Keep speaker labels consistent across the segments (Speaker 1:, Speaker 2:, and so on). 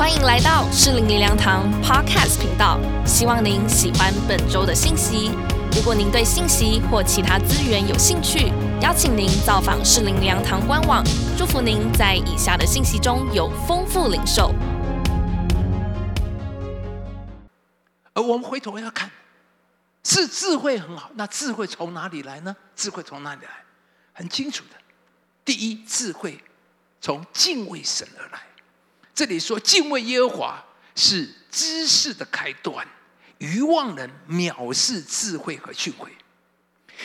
Speaker 1: 欢迎来到适龄灵粮堂 Podcast 频道，希望您喜欢本周的信息。如果您对信息或其他资源有兴趣，邀请您造访适龄灵粮堂官网。祝福您在以下的信息中有丰富领受。
Speaker 2: 而我们回头要看，是智慧很好，那智慧从哪里来呢？智慧从哪里来？很清楚的，第一，智慧从敬畏神而来。这里说敬畏耶和华是知识的开端，愚妄人藐视智慧和训诲。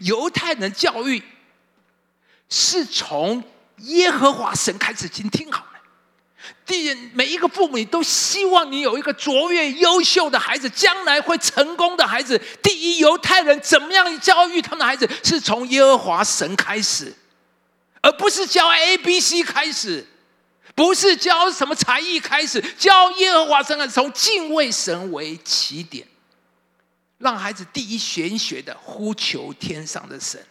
Speaker 2: 犹太人教育是从耶和华神开始，请听好了。第一每一个父母，你都希望你有一个卓越优秀的孩子，将来会成功的孩子。第一，犹太人怎么样教育他们的孩子，是从耶和华神开始，而不是教 A、B、C 开始，不是教什么才艺开始，教耶和华神啊，从敬畏神为起点，让孩子第一玄学的呼求天上的神，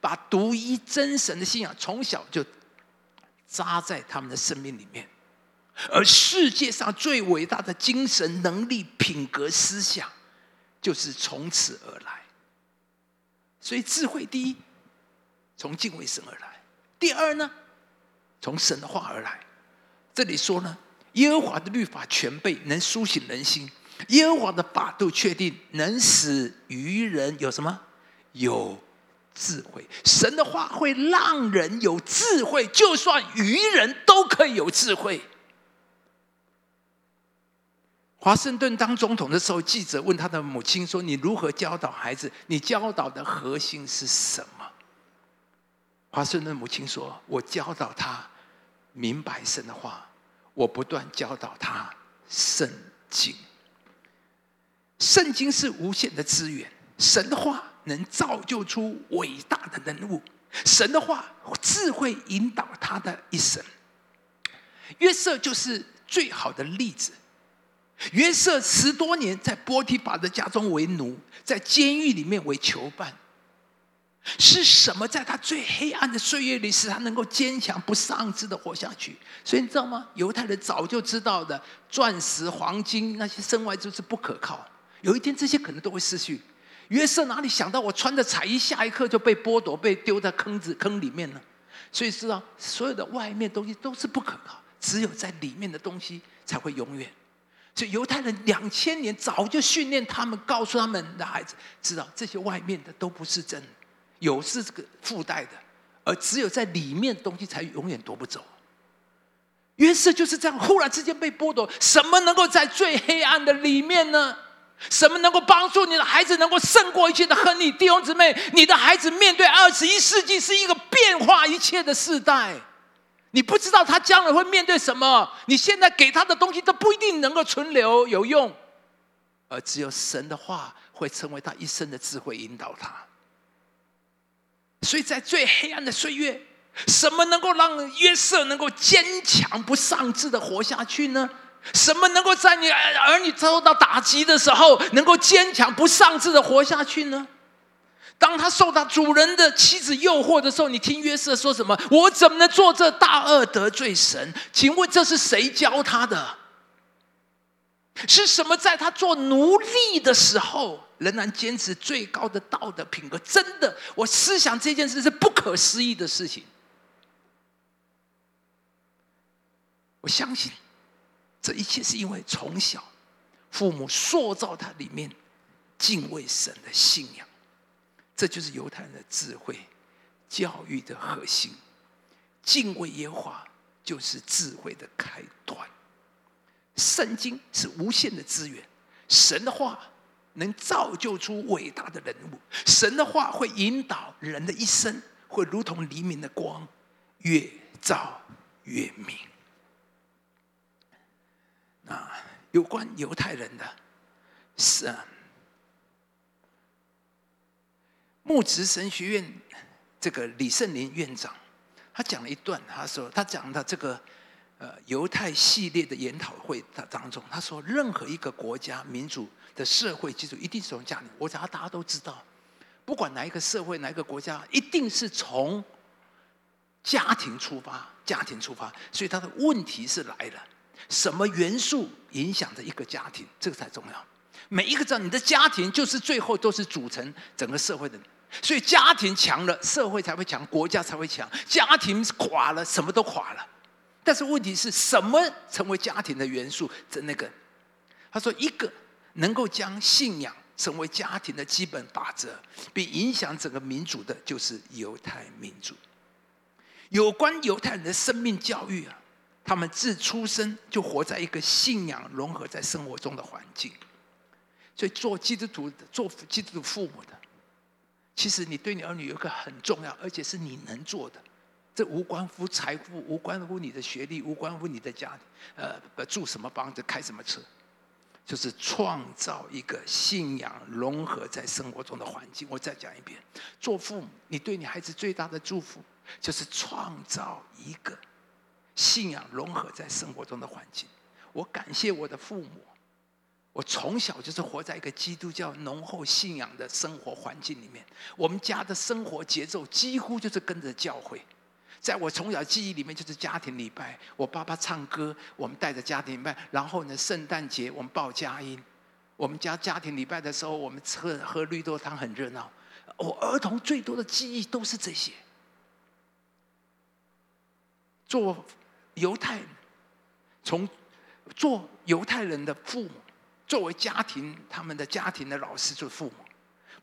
Speaker 2: 把独一真神的信仰从小就扎在他们的生命里面。而世界上最伟大的精神能力、品格、思想，就是从此而来。所以，智慧第一，从敬畏神而来；第二呢，从神的话而来。这里说呢，耶和华的律法全备，能苏醒人心；耶和华的法度确定，能使愚人有什么？有智慧。神的话会让人有智慧，就算愚人都可以有智慧。华盛顿当总统的时候，记者问他的母亲说：“你如何教导孩子？你教导的核心是什么？”华盛顿母亲说：“我教导他明白神的话，我不断教导他圣经。圣经是无限的资源，神的话能造就出伟大的人物，神的话智慧引导他的一生。约瑟就是最好的例子。”约瑟十多年在波提法的家中为奴，在监狱里面为囚犯。是什么在他最黑暗的岁月里，使他能够坚强不丧志的活下去？所以你知道吗？犹太人早就知道的，钻石、黄金那些身外之物是不可靠，有一天这些可能都会失去。约瑟哪里想到，我穿着彩衣，下一刻就被剥夺，被丢在坑子坑里面呢？所以知道，所有的外面东西都是不可靠，只有在里面的东西才会永远。所以犹太人两千年早就训练他们，告诉他们的孩子，知道这些外面的都不是真，有是这个附带的，而只有在里面东西才永远夺不走。约瑟就是这样，忽然之间被剥夺，什么能够在最黑暗的里面呢？什么能够帮助你的孩子能够胜过一切的恨你弟兄姊妹？你的孩子面对二十一世纪是一个变化一切的时代。你不知道他将来会面对什么，你现在给他的东西都不一定能够存留有用，而只有神的话会成为他一生的智慧引导他。所以在最黑暗的岁月，什么能够让约瑟能够坚强不丧志的活下去呢？什么能够在你儿女遭到打击的时候，能够坚强不丧志的活下去呢？当他受到主人的妻子诱惑的时候，你听约瑟说什么？我怎么能做这大恶得罪神？请问这是谁教他的？是什么在他做奴隶的时候，仍然坚持最高的道德品格？真的，我思想这件事是不可思议的事情。我相信这一切是因为从小父母塑造他里面敬畏神的信仰。这就是犹太人的智慧教育的核心，敬畏耶和华就是智慧的开端。圣经是无限的资源，神的话能造就出伟大的人物，神的话会引导人的一生，会如同黎明的光，越照越明。那有关犹太人的，是啊。木职神学院这个李圣林院长，他讲了一段，他说他讲的这个呃犹太系列的研讨会当当中，他说任何一个国家民主的社会基础一定是从家庭。我想大家都知道，不管哪一个社会哪一个国家，一定是从家庭出发，家庭出发。所以他的问题是来了：什么元素影响着一个家庭，这个才重要。每一个知道你的家庭就是最后都是组成整个社会的，所以家庭强了，社会才会强，国家才会强。家庭垮了，什么都垮了。但是问题是什么成为家庭的元素？这那个，他说一个能够将信仰成为家庭的基本法则，并影响整个民族的，就是犹太民族。有关犹太人的生命教育啊，他们自出生就活在一个信仰融合在生活中的环境。所以做基督徒的、做基督徒父母的，其实你对你儿女有个很重要，而且是你能做的。这无关乎财富，无关乎你的学历，无关乎你的家，呃，住什么房子，开什么车，就是创造一个信仰融合在生活中的环境。我再讲一遍，做父母，你对你孩子最大的祝福。就是创造一个信仰融合在生活中的环境。我感谢我的父母，我从小就是活在一个基督教浓厚信仰的生活环境里面。我们家的生活节奏几乎就是跟着教会。在我从小记忆里面，就是家庭礼拜，我爸爸唱歌，我们带着家庭礼拜。然后呢，圣诞节我们报佳音。我们家家庭礼拜的时候，我们喝喝绿豆汤，很热闹。我儿童最多的记忆都是这些。做犹太人，从做犹太人的父母，作为家庭他们的家庭的老师做父母，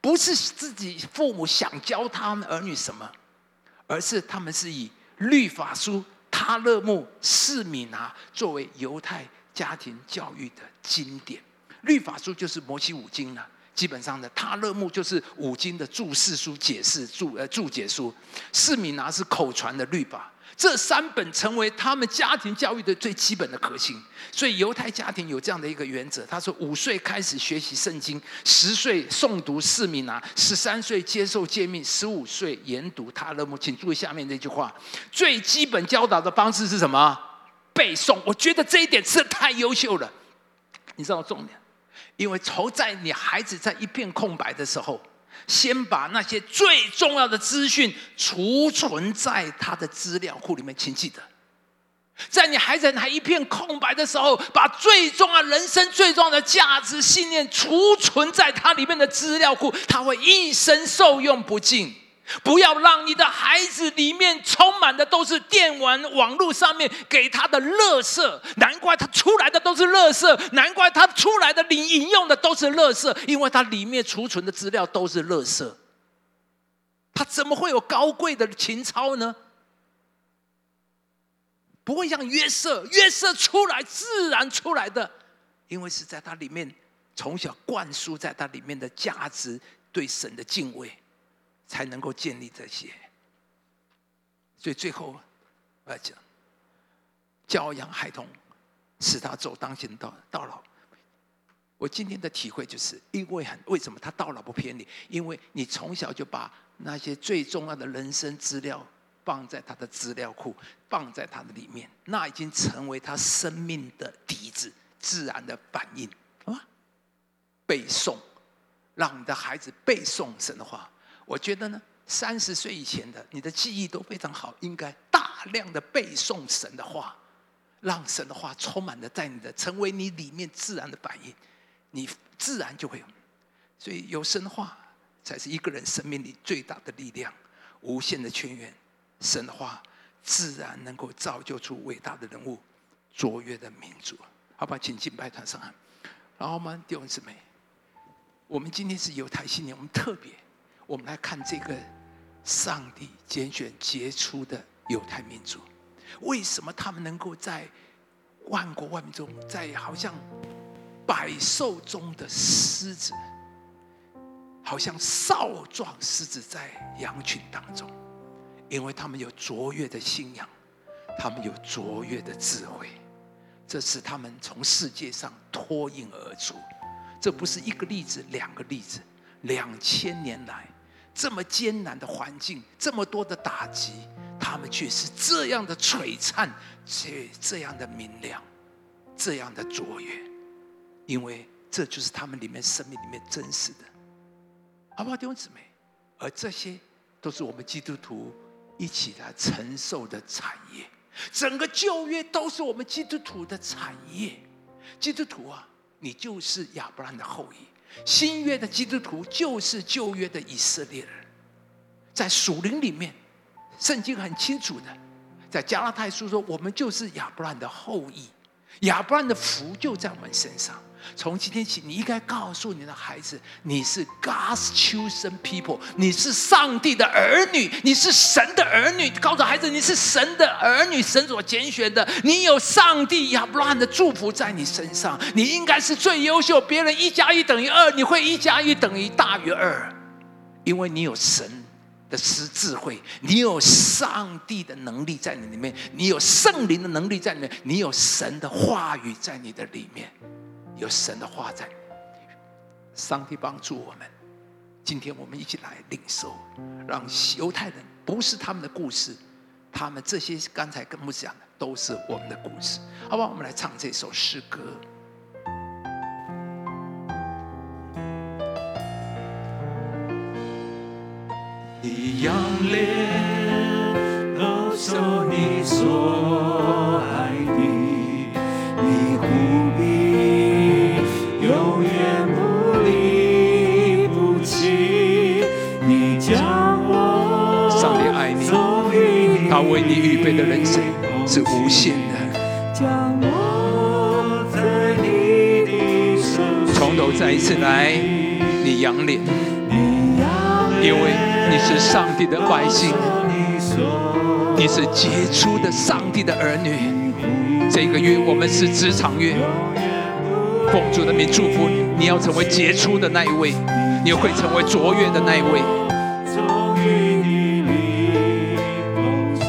Speaker 2: 不是自己父母想教他们儿女什么，而是他们是以律法书他勒木四米拿作为犹太家庭教育的经典。律法书就是摩西五经了，基本上的他勒木就是五经的注释书、解释注呃注解书，四米拿是口传的律法。这三本成为他们家庭教育的最基本的核心，所以犹太家庭有这样的一个原则：他说，五岁开始学习圣经，十岁诵读四米拿，十三岁接受诫命，十五岁研读他勒姆。请注意下面这句话：最基本教导的方式是什么？背诵。我觉得这一点是太优秀了。你知道重点？因为从在你孩子在一片空白的时候。先把那些最重要的资讯储存在他的资料库里面，请记得，在你孩子还一片空白的时候，把最重要人生最重要的价值信念储存在它里面的资料库，他会一生受用不尽。不要让你的孩子里面充满的都是电玩网络上面给他的乐色，难怪他出来的都是乐色，难怪他出来的你引用的都是乐色，因为他里面储存的资料都是乐色。他怎么会有高贵的情操呢？不会像约瑟，约瑟出来自然出来的，因为是在他里面从小灌输在他里面的价值，对神的敬畏。才能够建立这些，所以最后我要讲，教养孩童，使他走当行道到老。我今天的体会就是，因为很为什么他到老不偏离？因为你从小就把那些最重要的人生资料放在他的资料库，放在他的里面，那已经成为他生命的底子，自然的反应，好吗？背诵，让你的孩子背诵神的话。我觉得呢，三十岁以前的你的记忆都非常好，应该大量的背诵神的话，让神的话充满的在你的，成为你里面自然的反应，你自然就会有。所以有神话才是一个人生命里最大的力量，无限的泉源。神的话自然能够造就出伟大的人物，卓越的民族。好吧，请敬拜团上岸。然后我们弟兄姊妹，我们今天是犹太新年，我们特别。我们来看这个上帝拣选杰出的犹太民族，为什么他们能够在万国万民中，在好像百兽中的狮子，好像少壮狮子在羊群当中？因为他们有卓越的信仰，他们有卓越的智慧，这是他们从世界上脱颖而出。这不是一个例子，两个例子，两千年来。这么艰难的环境，这么多的打击，他们却是这样的璀璨，却这样的明亮，这样的卓越，因为这就是他们里面生命里面真实的，好不好，弟兄姊妹？而这些都是我们基督徒一起来承受的产业。整个旧约都是我们基督徒的产业。基督徒啊，你就是亚伯兰的后裔；新约的基督徒就是旧约的以色列人。在属灵里面，圣经很清楚的，在加拉太书说，我们就是亚伯拉罕的后裔，亚伯兰的福就在我们身上。从今天起，你应该告诉你的孩子，你是 God's chosen people，你是上帝的儿女，你是神的儿女。告诉孩子，你是神的儿女，神所拣选的，你有上帝亚伯兰的祝福在你身上，你应该是最优秀。别人一加一等于二，你会一加一等于大于二，因为你有神的诗智慧，你有上帝的能力在你里面，你有圣灵的能力在里面，你有神的话语在你的里面。有神的话在，上帝帮助我们。今天我们一起来领受，让犹太人不是他们的故事，他们这些刚才跟我们讲的都是我们的故事，好不好？我们来唱这首诗歌。
Speaker 3: 你仰脸，高诉你所爱的，你无比永远不离不弃，你将我
Speaker 2: 上帝爱你他为你预备的人生是无限的。
Speaker 3: 将我在你的手心
Speaker 2: 从头再一次来，你仰脸，
Speaker 3: 你仰
Speaker 2: 因为你是上帝的百姓，
Speaker 3: 你
Speaker 2: 是杰出的上帝的儿女。这个月我们是职场月，奉主的名祝福你，你要成为杰出的那一位，你会成为卓越的那一位。
Speaker 3: 终于你离空气，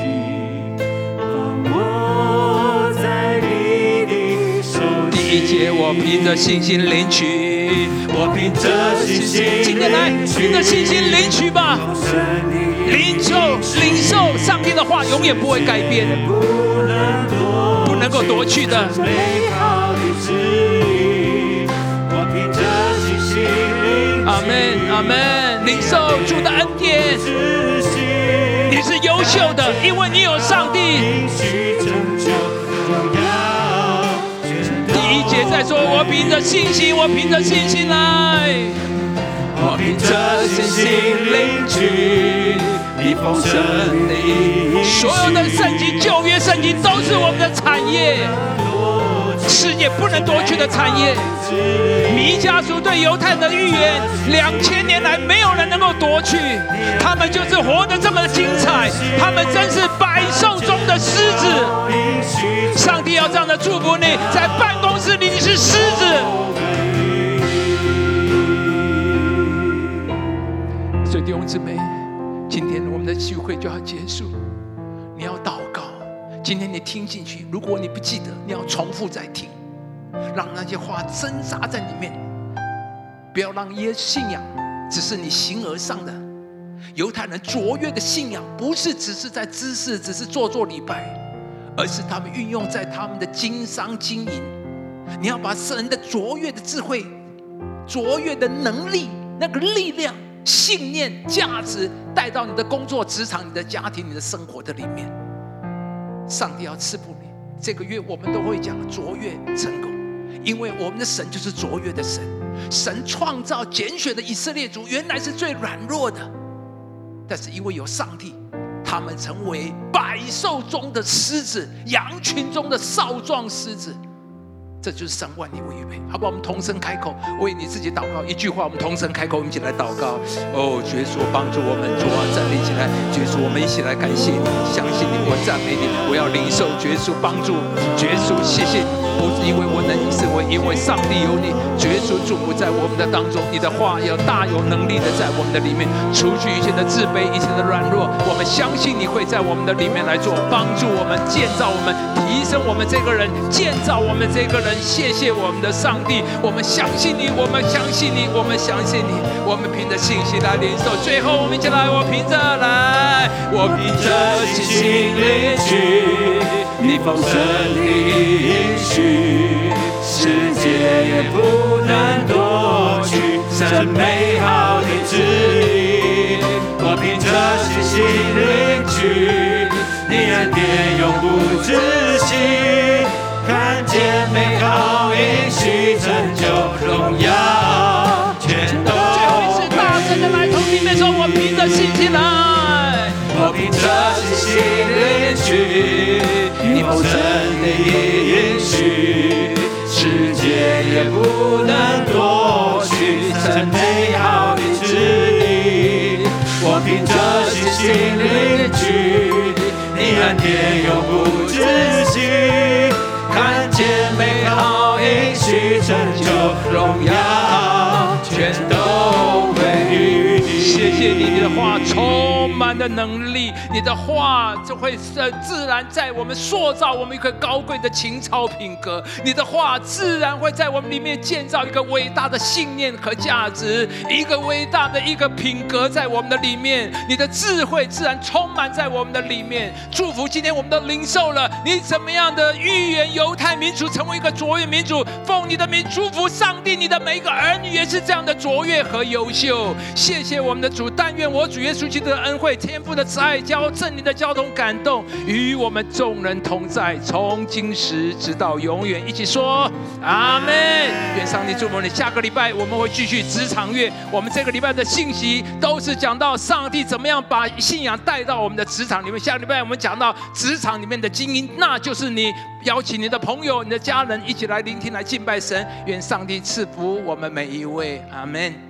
Speaker 3: 让我在你的手
Speaker 2: 第一节，我凭着信心领取，
Speaker 3: 我凭着信心
Speaker 2: 今天来凭着信心领取吧，领受领受上帝的话，永远不会改变，
Speaker 3: 不能
Speaker 2: 够夺去的。阿门阿门，领受主的恩典，你是优秀的，因为你有上帝。
Speaker 3: 应许拯救荣耀。
Speaker 2: 第一节在说，我凭着信心，我凭着信心来，
Speaker 3: 我凭着信心领取你丰盛的
Speaker 2: 所有的圣经、旧约圣经都是我们的产业，世界不能夺去的产业。弥迦书对犹太人的预言，两千年来没有人能够夺去，他们就是活得这么精彩，他们真是百兽中的狮子。上帝要这样的祝福你，在办公室里你是狮子。所以弟兄姊妹，今天我们的聚会就要结束，你要祷告。今天你听进去，如果你不记得，你要重复再听，让那些话挣扎在里面，不要让耶信仰只是你形而上的。犹太人卓越的信仰，不是只是在知识，只是做做礼拜，而是他们运用在他们的经商经营。你要把神的卓越的智慧、卓越的能力、那个力量、信念、价值带到你的工作、职场、你的家庭、你的生活的里面。上帝要赐福你。这个月我们都会讲卓越成功，因为我们的神就是卓越的神。神创造拣选的以色列族原来是最软弱的，但是因为有上帝，他们成为百兽中的狮子，羊群中的少壮狮子。这就是神万你为预备，好不好？我们同声开口，为你自己祷告。一句话，我们同声开口，我们一起来祷告。哦，主耶稣帮助我们，主啊，站立起来。主耶稣，我们一起来感谢你，相信你，我赞美你，我要领受主耶稣帮助。主耶稣，谢谢，不是因为我能，是为因为上帝有你。主耶稣祝福在我们的当中，你的话要大有能力的在我们的里面，除去一切的自卑，一切的软弱。我们相信你会在我们的里面来做，帮助我们，建造我们，提升我们这个人，建造我们这个人。谢谢我们的上帝，我们相信你，我们相信你，我们相信你，我们凭着信心来领受。最后，我们一起来，我凭着来，我凭着信心领取你丰盛的应许，世界也不能夺取
Speaker 3: 这美好的心领取，你恩典永不止息，看见美好应许拯救荣耀，全都归于你。
Speaker 2: 谢谢你，的话充的能力，你的话就会呃自然在我们塑造我们一个高贵的情操品格。你的话自然会在我们里面建造一个伟大的信念和价值，一个伟大的一个品格在我们的里面。你的智慧自然充满在我们的里面。祝福今天我们都领受了你怎么样的预言犹太民族成为一个卓越民族，奉你的名祝福上帝，你的每一个儿女也是这样的卓越和优秀。谢谢我们的主，但愿我主耶稣基督的恩惠、天父的慈爱、交正灵的交通感动，与我们众人同在，从今时直到永远。一起说阿门。愿上帝祝福你。下个礼拜我们会继续职场月，我们这个礼拜的信息都是讲到上帝怎么样把信仰带到我们的职场里面。下个礼拜我们讲到职场里面的精英，那就是你邀请你的朋友、你的家人一起来聆听、来敬拜神。愿上帝赐福我们每一位，阿门。